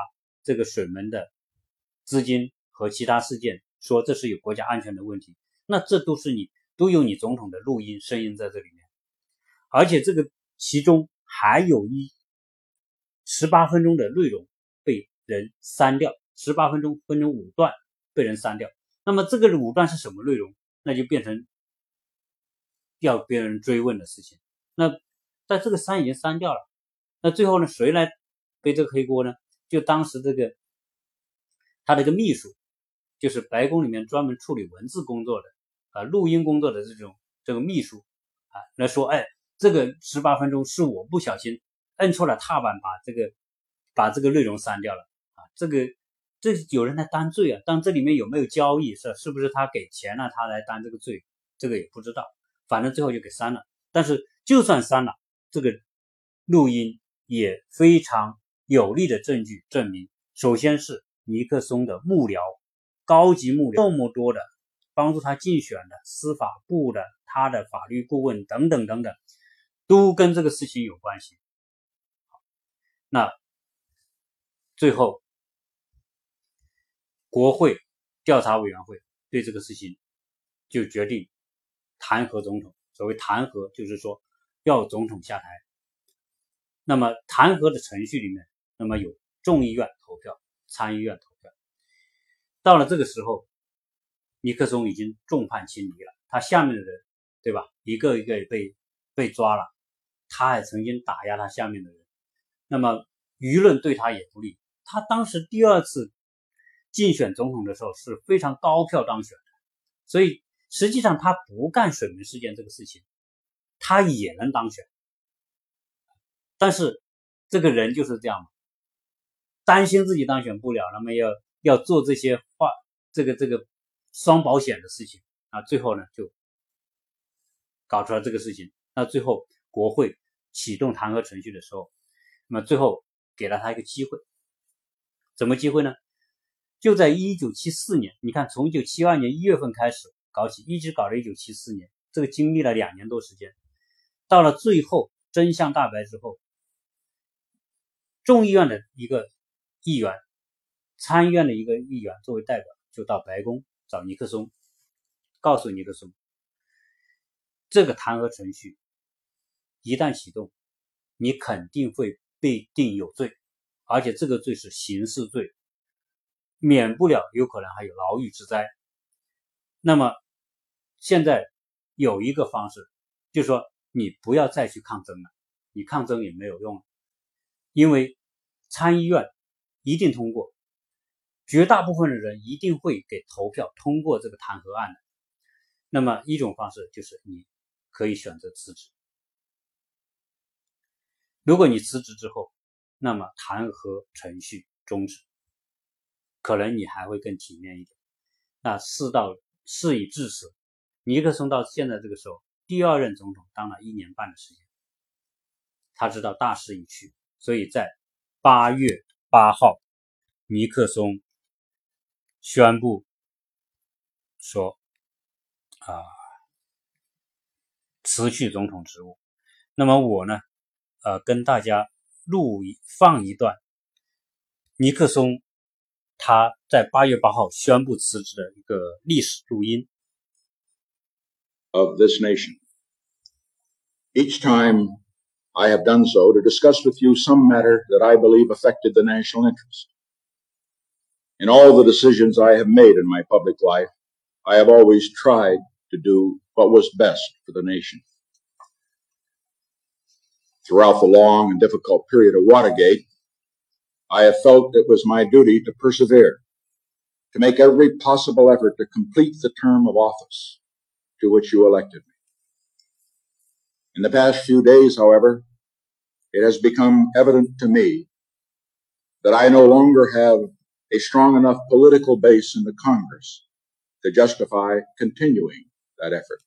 这个水门的资金和其他事件，说这是有国家安全的问题，那这都是你都有你总统的录音声音在这里面。而且这个其中还有一十八分钟的内容被人删掉，十八分钟分成五段被人删掉。那么这个五段是什么内容？那就变成要别人追问的事情。那但这个删已经删掉了，那最后呢，谁来背这个黑锅呢？就当时这个他的一个秘书，就是白宫里面专门处理文字工作的啊录音工作的这种这个秘书啊来说，哎。这个十八分钟是我不小心摁错了踏板，把这个把这个内容删掉了啊！这个这有人来担罪啊，但这里面有没有交易是是不是他给钱了他来担这个罪？这个也不知道，反正最后就给删了。但是就算删了，这个录音也非常有力的证据证明，首先是尼克松的幕僚、高级幕僚这么多的帮助他竞选的司法部的他的法律顾问等等等等。都跟这个事情有关系。那最后，国会调查委员会对这个事情就决定弹劾总统。所谓弹劾，就是说要总统下台。那么弹劾的程序里面，那么有众议院投票、参议院投票。到了这个时候，尼克松已经众叛亲离了，他下面的人，对吧？一个一个被被抓了。他还曾经打压他下面的人，那么舆论对他也不利。他当时第二次竞选总统的时候是非常高票当选的，所以实际上他不干水门事件这个事情，他也能当选。但是这个人就是这样嘛，担心自己当选不了，那么要要做这些话，这个这个双保险的事情啊，最后呢就搞出来这个事情，那最后。国会启动弹劾程序的时候，那么最后给了他一个机会，什么机会呢？就在一九七四年，你看从一九七二年一月份开始搞起，一直搞到一九七四年，这个经历了两年多时间。到了最后真相大白之后，众议院的一个议员、参议院的一个议员作为代表，就到白宫找尼克松，告诉尼克松，这个弹劾程序。一旦启动，你肯定会被定有罪，而且这个罪是刑事罪，免不了有可能还有牢狱之灾。那么现在有一个方式，就是说你不要再去抗争了，你抗争也没有用了，因为参议院一定通过，绝大部分的人一定会给投票通过这个弹劾案的。那么一种方式就是你可以选择辞职。如果你辞职之后，那么弹劾程序终止，可能你还会更体面一点。那事到事已至此，尼克松到现在这个时候，第二任总统当了一年半的时间，他知道大势已去，所以在八月八号，尼克松宣布说啊辞去总统职务。那么我呢？呃跟大家录放一段尼克松他在八月八号宣布辞职的一个历史录音。Of this nation. Each time I have done so to discuss with you some matter that I believe affected the national interest. In all the decisions I have made in my public life, I have always tried to do what was best for the nation. Throughout the long and difficult period of Watergate, I have felt it was my duty to persevere, to make every possible effort to complete the term of office to which you elected me. In the past few days, however, it has become evident to me that I no longer have a strong enough political base in the Congress to justify continuing that effort.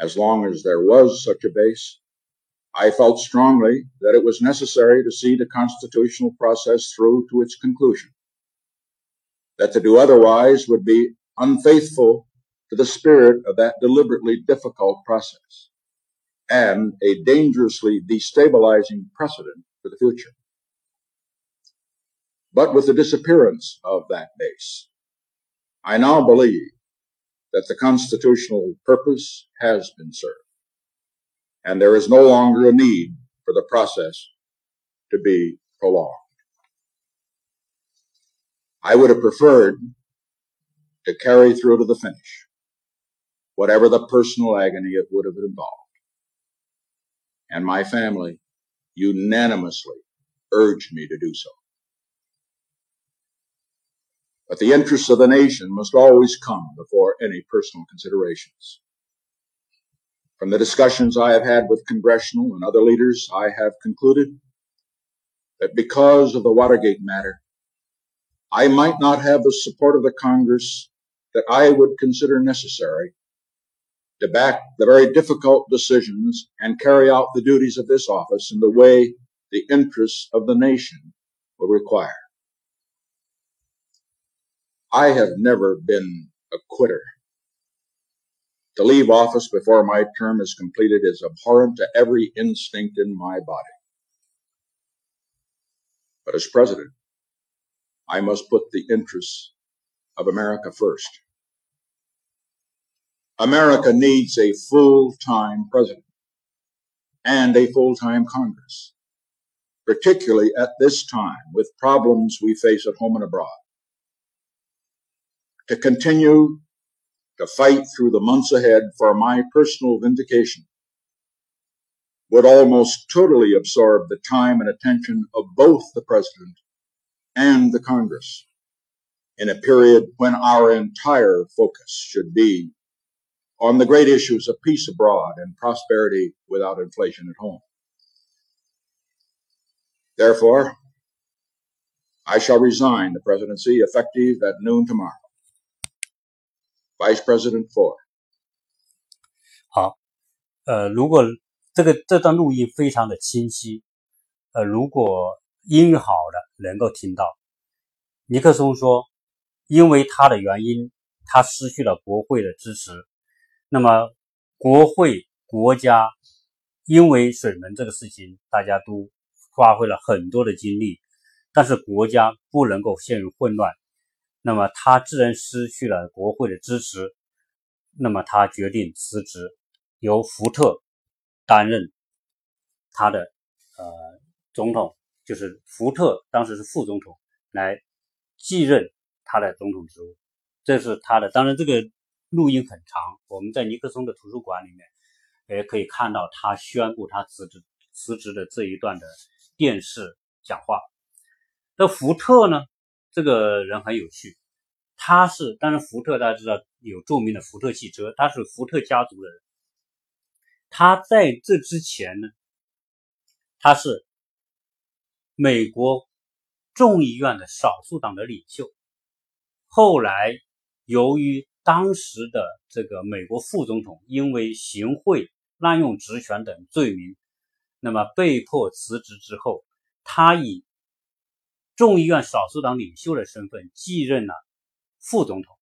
As long as there was such a base, I felt strongly that it was necessary to see the constitutional process through to its conclusion. That to do otherwise would be unfaithful to the spirit of that deliberately difficult process and a dangerously destabilizing precedent for the future. But with the disappearance of that base, I now believe that the constitutional purpose has been served, and there is no longer a need for the process to be prolonged. I would have preferred to carry through to the finish, whatever the personal agony it would have involved. And my family unanimously urged me to do so. But the interests of the nation must always come before any personal considerations. From the discussions I have had with congressional and other leaders, I have concluded that because of the Watergate matter, I might not have the support of the Congress that I would consider necessary to back the very difficult decisions and carry out the duties of this office in the way the interests of the nation will require. I have never been a quitter. To leave office before my term is completed is abhorrent to every instinct in my body. But as president, I must put the interests of America first. America needs a full-time president and a full-time Congress, particularly at this time with problems we face at home and abroad. To continue to fight through the months ahead for my personal vindication would almost totally absorb the time and attention of both the President and the Congress in a period when our entire focus should be on the great issues of peace abroad and prosperity without inflation at home. Therefore, I shall resign the presidency effective at noon tomorrow. Vice President Ford。好，呃，如果这个这段录音非常的清晰，呃，如果音乐好的能够听到，尼克松说，因为他的原因，他失去了国会的支持。 那么，国会、国家因为水门这个事情，大家都花费了很多的精力，但是国家不能够陷入混乱。那么他自然失去了国会的支持，那么他决定辞职，由福特担任他的呃总统，就是福特当时是副总统来继任他的总统职务。这是他的，当然这个录音很长，我们在尼克松的图书馆里面也可以看到他宣布他辞职辞职的这一段的电视讲话。那福特呢？这个人很有趣，他是当然福特大家知道有著名的福特汽车，他是福特家族的人。他在这之前呢，他是美国众议院的少数党的领袖。后来由于当时的这个美国副总统因为行贿、滥用职权等罪名，那么被迫辞职之后，他以众议院少数党领袖的身份继任了副总统。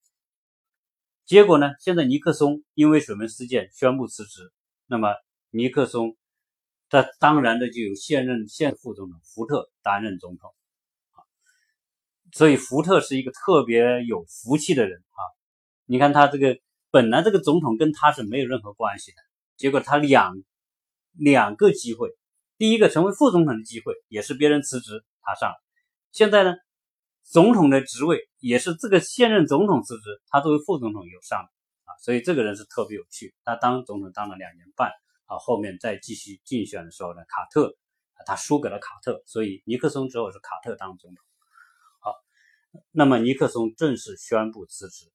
结果呢？现在尼克松因为水门事件宣布辞职。那么尼克松这当然的就有现任现副总统福特担任总统，所以福特是一个特别有福气的人啊。你看他这个本来这个总统跟他是没有任何关系的，结果他两两个机会，第一个成为副总统的机会也是别人辞职他上，现在呢，总统的职位也是这个现任总统辞职，他作为副总统有上啊，所以这个人是特别有趣。他当总统当了两年半啊，后面再继续竞选的时候呢，卡特他输给了卡特，所以尼克松之后是卡特当总统。好，那么尼克松正式宣布辞职。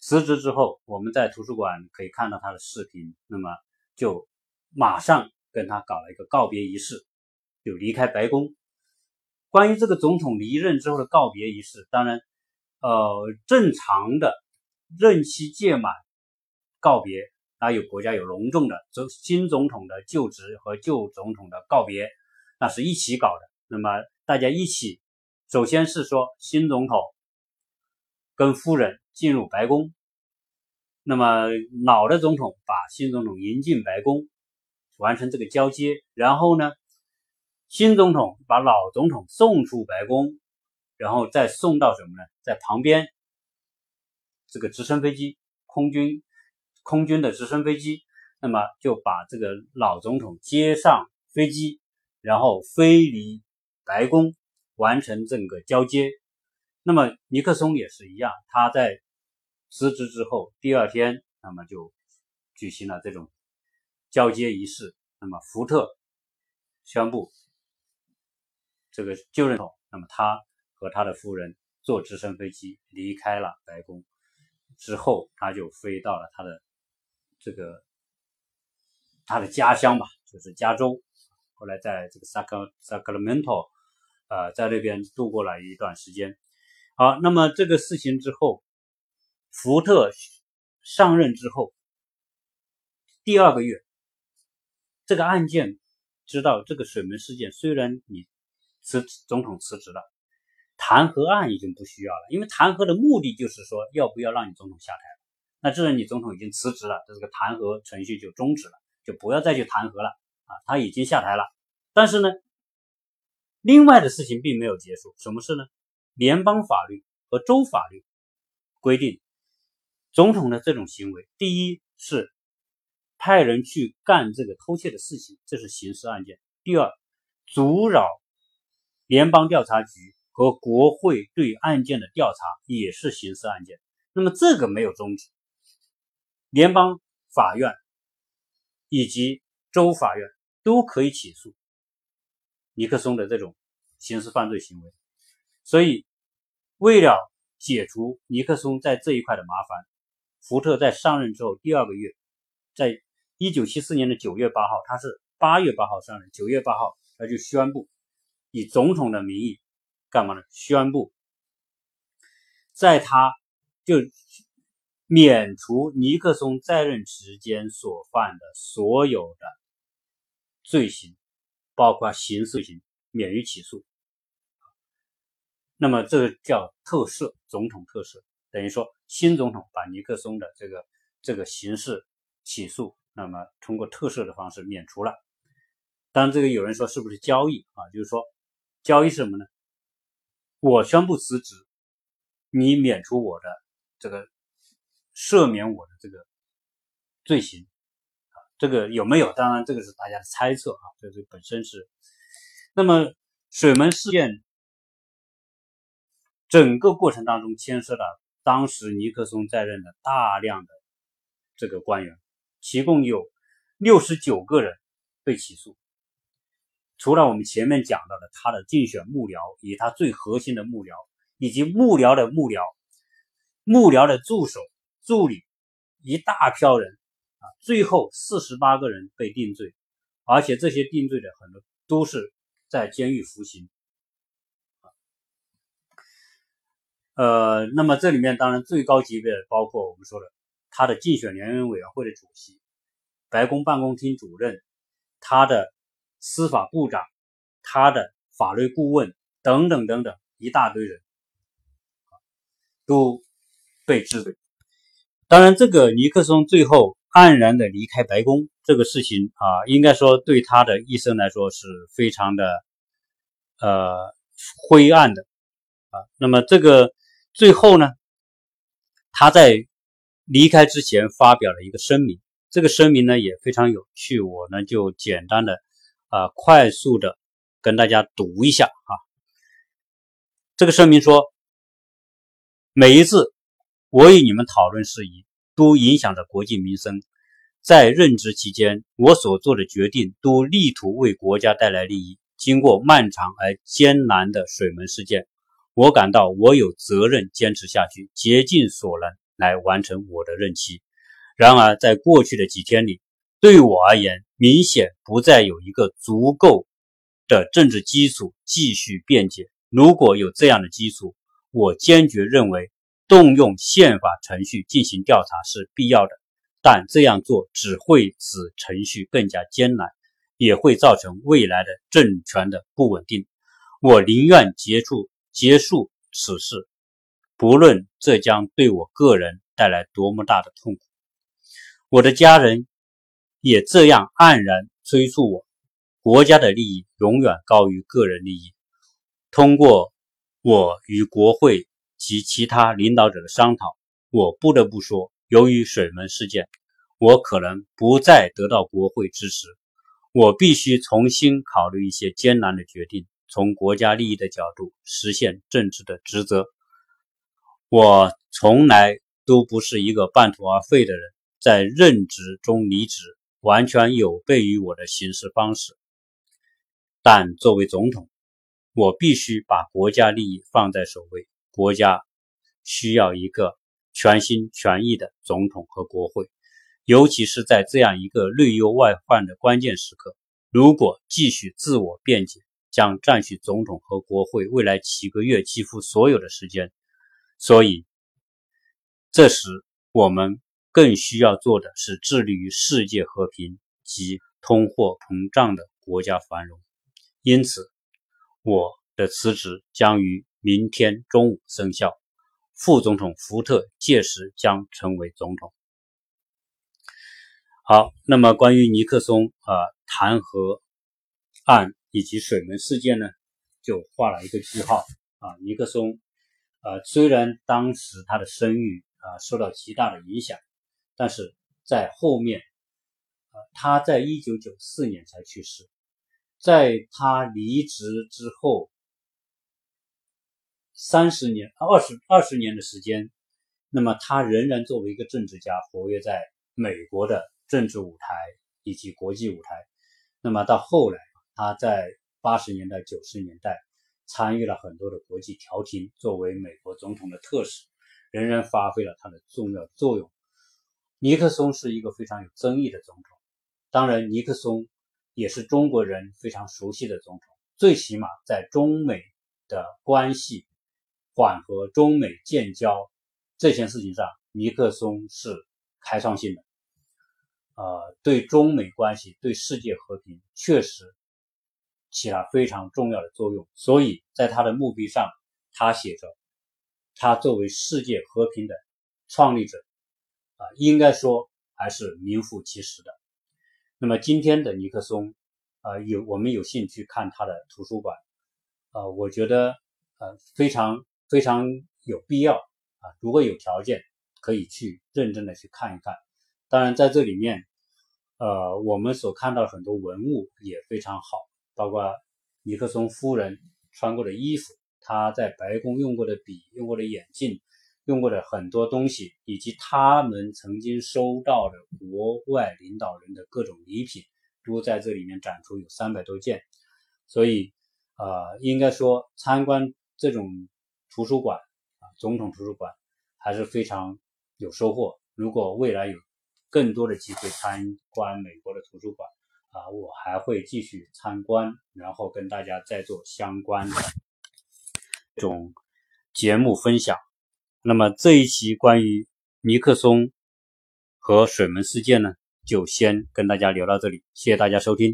辞职之后，我们在图书馆可以看到他的视频，那么就马上跟他搞了一个告别仪式，就离开白宫。关于这个总统离任之后的告别仪式，当然，呃，正常的任期届满告别，那有国家有隆重的总新总统的就职和旧总统的告别，那是一起搞的。那么大家一起，首先是说新总统跟夫人。进入白宫，那么老的总统把新总统迎进白宫，完成这个交接，然后呢，新总统把老总统送出白宫，然后再送到什么呢？在旁边这个直升飞机，空军空军的直升飞机，那么就把这个老总统接上飞机，然后飞离白宫，完成整个交接。那么尼克松也是一样，他在。辞职之后，第二天，那么就举行了这种交接仪式。那么福特宣布这个就任后，那么他和他的夫人坐直升飞机离开了白宫。之后，他就飞到了他的这个他的家乡吧，就是加州。后来在这个萨克萨克拉门托，呃，在那边度过了一段时间。好，那么这个事情之后。福特上任之后，第二个月，这个案件知道这个水门事件，虽然你辞总统辞职了，弹劾案已经不需要了，因为弹劾的目的就是说要不要让你总统下台。那既然你总统已经辞职了，这个弹劾程序就终止了，就不要再去弹劾了啊，他已经下台了。但是呢，另外的事情并没有结束，什么事呢？联邦法律和州法律规定。总统的这种行为，第一是派人去干这个偷窃的事情，这是刑事案件；第二，阻扰联邦调查局和国会对案件的调查，也是刑事案件。那么这个没有终止，联邦法院以及州法院都可以起诉尼克松的这种刑事犯罪行为。所以，为了解除尼克松在这一块的麻烦。福特在上任之后第二个月，在一九七四年的九月八号，他是八月八号上任，九月八号他就宣布以总统的名义干嘛呢？宣布在他就免除尼克松在任时间所犯的所有的罪行，包括刑事罪行，免于起诉。那么这个叫特赦，总统特赦。等于说，新总统把尼克松的这个这个刑事起诉，那么通过特赦的方式免除了。当然，这个有人说是不是交易啊？就是说，交易是什么呢？我宣布辞职，你免除我的这个赦免我的这个罪行啊？这个有没有？当然，这个是大家的猜测啊。这这本身是。那么水门事件整个过程当中牵涉了。当时尼克松在任的大量的这个官员，其共有六十九个人被起诉。除了我们前面讲到的他的竞选幕僚，以他最核心的幕僚，以及幕僚的幕僚、幕僚的助手、助理，一大票人啊，最后四十八个人被定罪，而且这些定罪的很多都是在监狱服刑。呃，那么这里面当然最高级别的包括我们说的他的竞选联委员会的主席、白宫办公厅主任、他的司法部长、他的法律顾问等等等等一大堆人，都被治罪。当然，这个尼克松最后黯然的离开白宫，这个事情啊，应该说对他的一生来说是非常的呃灰暗的啊。那么这个最后呢，他在离开之前发表了一个声明，这个声明呢也非常有趣，我呢就简单的啊快速的跟大家读一下啊。这个声明说，每一次我与你们讨论事宜。都影响着国计民生。在任职期间，我所做的决定都力图为国家带来利益。经过漫长而艰难的水门事件，我感到我有责任坚持下去，竭尽所能来完成我的任期。然而，在过去的几天里，对我而言，明显不再有一个足够的政治基础继续辩解。如果有这样的基础，我坚决认为。动用宪法程序进行调查是必要的，但这样做只会使程序更加艰难，也会造成未来的政权的不稳定。我宁愿结束结束此事，不论这将对我个人带来多么大的痛苦。我的家人也这样黯然催促我。国家的利益永远高于个人利益。通过我与国会。及其他领导者的商讨，我不得不说，由于水门事件，我可能不再得到国会支持。我必须重新考虑一些艰难的决定，从国家利益的角度实现政治的职责。我从来都不是一个半途而废的人，在任职中离职完全有悖于我的行事方式。但作为总统，我必须把国家利益放在首位。国家需要一个全心全意的总统和国会，尤其是在这样一个内忧外患的关键时刻。如果继续自我辩解，将占据总统和国会未来几个月几乎所有的时间。所以，这时我们更需要做的是致力于世界和平及通货膨胀的国家繁荣。因此，我的辞职将于。明天中午生效，副总统福特届时将成为总统。好，那么关于尼克松啊弹劾案以及水门事件呢，就画了一个句号啊。尼克松啊，虽然当时他的声誉啊受到极大的影响，但是在后面啊，他在一九九四年才去世，在他离职之后。三十年、二十二十年的时间，那么他仍然作为一个政治家活跃在美国的政治舞台以及国际舞台。那么到后来，他在八十年代、九十年代参与了很多的国际调停，作为美国总统的特使，仍然发挥了他的重要作用。尼克松是一个非常有争议的总统，当然，尼克松也是中国人非常熟悉的总统，最起码在中美的关系。缓和中美建交这件事情上，尼克松是开创性的，呃，对中美关系、对世界和平确实起了非常重要的作用。所以在他的墓碑上，他写着：“他作为世界和平的创立者，啊，应该说还是名副其实的。”那么今天的尼克松，啊，有我们有兴趣看他的图书馆，啊，我觉得呃非常。非常有必要啊！如果有条件，可以去认真的去看一看。当然，在这里面，呃，我们所看到很多文物也非常好，包括尼克松夫人穿过的衣服，他在白宫用过的笔、用过的眼镜、用过的很多东西，以及他们曾经收到的国外领导人的各种礼品，都在这里面展出，有三百多件。所以，呃，应该说参观这种。图书馆啊，总统图书馆还是非常有收获。如果未来有更多的机会参观美国的图书馆啊，我还会继续参观，然后跟大家再做相关的这种节目分享。那么这一期关于尼克松和水门事件呢，就先跟大家聊到这里，谢谢大家收听。